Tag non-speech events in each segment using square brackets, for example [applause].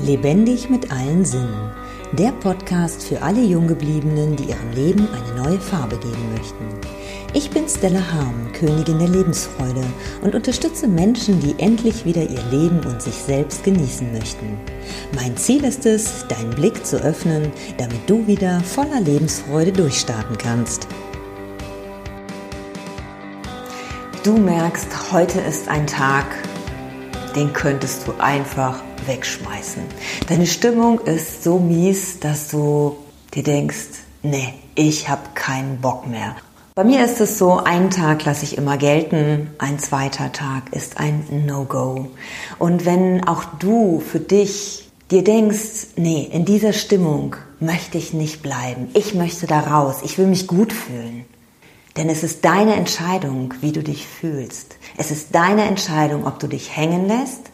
Lebendig mit allen Sinnen. Der Podcast für alle Junggebliebenen, die ihrem Leben eine neue Farbe geben möchten. Ich bin Stella Harm, Königin der Lebensfreude und unterstütze Menschen, die endlich wieder ihr Leben und sich selbst genießen möchten. Mein Ziel ist es, deinen Blick zu öffnen, damit du wieder voller Lebensfreude durchstarten kannst. Du merkst, heute ist ein Tag, den könntest du einfach wegschmeißen. Deine Stimmung ist so mies, dass du dir denkst, nee, ich habe keinen Bock mehr. Bei mir ist es so, einen Tag lasse ich immer gelten, ein zweiter Tag ist ein No-Go. Und wenn auch du für dich dir denkst, nee, in dieser Stimmung möchte ich nicht bleiben, ich möchte da raus, ich will mich gut fühlen. Denn es ist deine Entscheidung, wie du dich fühlst. Es ist deine Entscheidung, ob du dich hängen lässt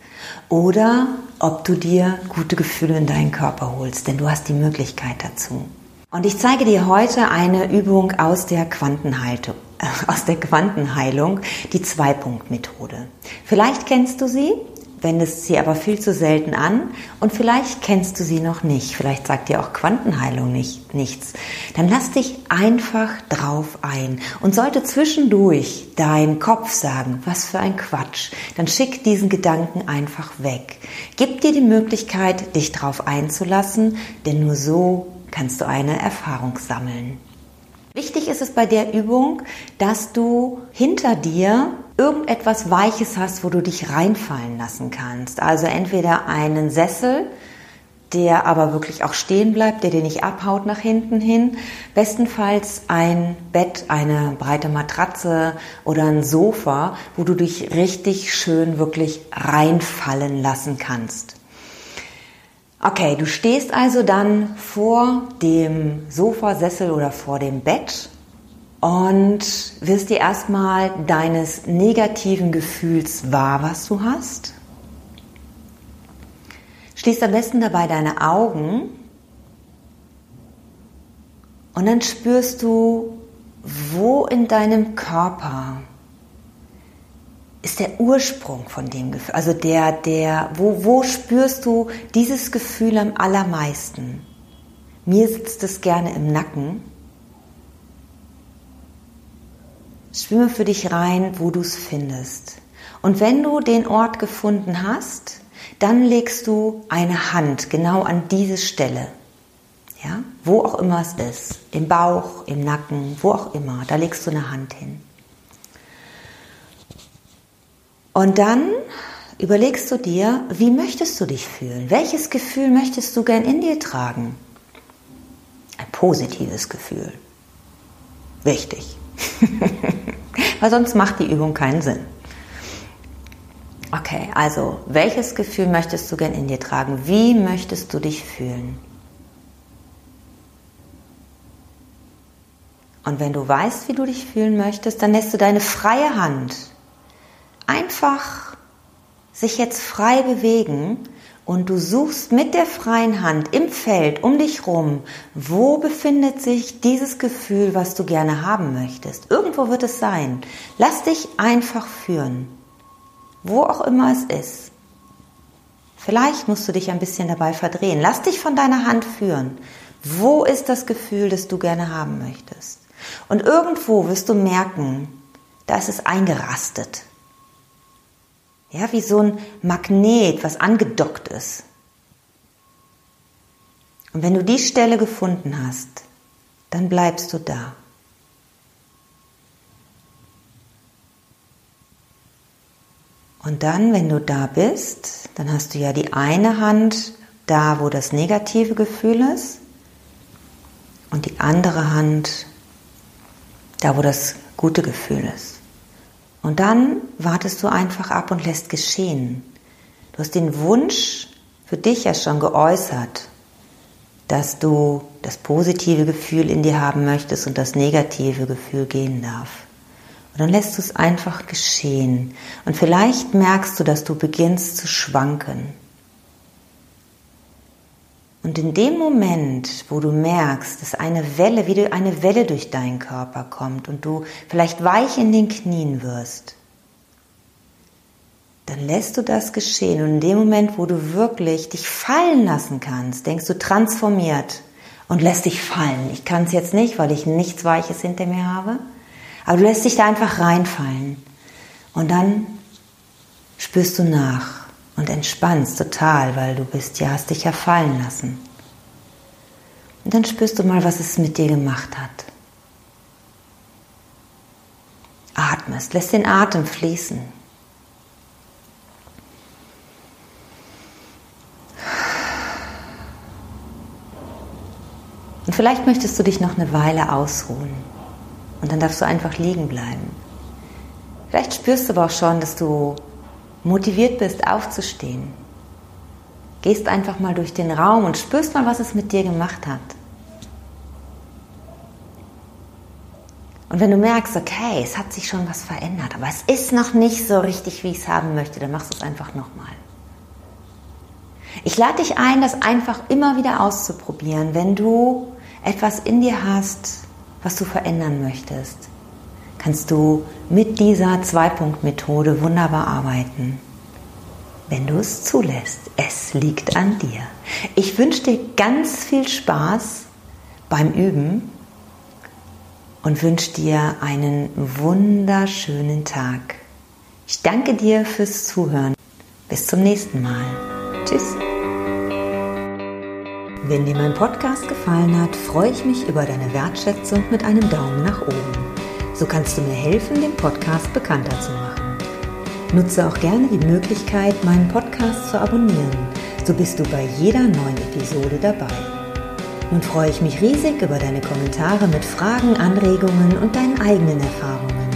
oder ob du dir gute Gefühle in deinen Körper holst, denn du hast die Möglichkeit dazu. Und ich zeige dir heute eine Übung aus der Quantenheilung, äh, aus der Quantenheilung, die Zwei-Punkt-Methode. Vielleicht kennst du sie, wendest sie aber viel zu selten an und vielleicht kennst du sie noch nicht. Vielleicht sagt dir auch Quantenheilung nicht, nichts. Dann lass dich einfach drauf ein. Und sollte zwischendurch dein Kopf sagen, was für ein Quatsch, dann schick diesen Gedanken einfach weg. Gib dir die Möglichkeit, dich drauf einzulassen, denn nur so kannst du eine Erfahrung sammeln. Wichtig ist es bei der Übung, dass du hinter dir irgendetwas Weiches hast, wo du dich reinfallen lassen kannst. Also entweder einen Sessel, der aber wirklich auch stehen bleibt, der dir nicht abhaut nach hinten hin. Bestenfalls ein Bett, eine breite Matratze oder ein Sofa, wo du dich richtig schön wirklich reinfallen lassen kannst. Okay, du stehst also dann vor dem Sofasessel oder vor dem Bett und wirst dir erstmal deines negativen Gefühls wahr, was du hast. Schließt am besten dabei deine Augen und dann spürst du, wo in deinem Körper ist der Ursprung von dem Gefühl? Also der, der, wo, wo spürst du dieses Gefühl am allermeisten? Mir sitzt es gerne im Nacken. Schwimme für dich rein, wo du es findest. Und wenn du den Ort gefunden hast, dann legst du eine Hand genau an diese Stelle. Ja, wo auch immer es ist. Im Bauch, im Nacken, wo auch immer. Da legst du eine Hand hin. Und dann überlegst du dir, wie möchtest du dich fühlen? Welches Gefühl möchtest du gern in dir tragen? Ein positives Gefühl. Wichtig. [laughs] Weil sonst macht die Übung keinen Sinn. Okay, also welches Gefühl möchtest du gern in dir tragen? Wie möchtest du dich fühlen? Und wenn du weißt, wie du dich fühlen möchtest, dann lässt du deine freie Hand einfach sich jetzt frei bewegen und du suchst mit der freien Hand im Feld um dich rum, wo befindet sich dieses Gefühl, was du gerne haben möchtest. Irgendwo wird es sein. Lass dich einfach führen, wo auch immer es ist. Vielleicht musst du dich ein bisschen dabei verdrehen. Lass dich von deiner Hand führen. Wo ist das Gefühl, das du gerne haben möchtest? Und irgendwo wirst du merken, da ist es eingerastet. Ja, wie so ein Magnet, was angedockt ist. Und wenn du die Stelle gefunden hast, dann bleibst du da. Und dann, wenn du da bist, dann hast du ja die eine Hand da, wo das negative Gefühl ist, und die andere Hand da, wo das gute Gefühl ist. Und dann wartest du einfach ab und lässt geschehen. Du hast den Wunsch für dich ja schon geäußert, dass du das positive Gefühl in dir haben möchtest und das negative Gefühl gehen darf. Und dann lässt du es einfach geschehen. Und vielleicht merkst du, dass du beginnst zu schwanken. Und in dem Moment, wo du merkst, dass eine Welle, wie eine Welle durch deinen Körper kommt und du vielleicht weich in den Knien wirst, dann lässt du das geschehen. Und in dem Moment, wo du wirklich dich fallen lassen kannst, denkst du transformiert und lässt dich fallen. Ich kann es jetzt nicht, weil ich nichts Weiches hinter mir habe. Aber du lässt dich da einfach reinfallen. Und dann spürst du nach und entspannst total, weil du bist, ja, hast dich ja fallen lassen. Und dann spürst du mal, was es mit dir gemacht hat. Atmest, lässt den Atem fließen. Und vielleicht möchtest du dich noch eine Weile ausruhen. Und dann darfst du einfach liegen bleiben. Vielleicht spürst du aber auch schon, dass du motiviert bist, aufzustehen. Gehst einfach mal durch den Raum und spürst mal, was es mit dir gemacht hat. Und wenn du merkst, okay, es hat sich schon was verändert, aber es ist noch nicht so richtig, wie ich es haben möchte, dann machst du es einfach nochmal. Ich lade dich ein, das einfach immer wieder auszuprobieren, wenn du etwas in dir hast, was du verändern möchtest, kannst du mit dieser Zwei-Punkt-Methode wunderbar arbeiten. Wenn du es zulässt. Es liegt an dir. Ich wünsche dir ganz viel Spaß beim Üben und wünsche dir einen wunderschönen Tag. Ich danke dir fürs Zuhören. Bis zum nächsten Mal. Tschüss. Wenn dir mein Podcast gefallen hat, freue ich mich über deine Wertschätzung mit einem Daumen nach oben. So kannst du mir helfen, den Podcast bekannter zu machen. Nutze auch gerne die Möglichkeit, meinen Podcast zu abonnieren. So bist du bei jeder neuen Episode dabei. Nun freue ich mich riesig über deine Kommentare mit Fragen, Anregungen und deinen eigenen Erfahrungen.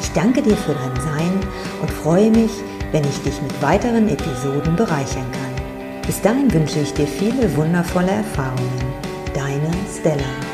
Ich danke dir für dein Sein und freue mich, wenn ich dich mit weiteren Episoden bereichern kann. Bis dahin wünsche ich dir viele wundervolle Erfahrungen. Deine Stella.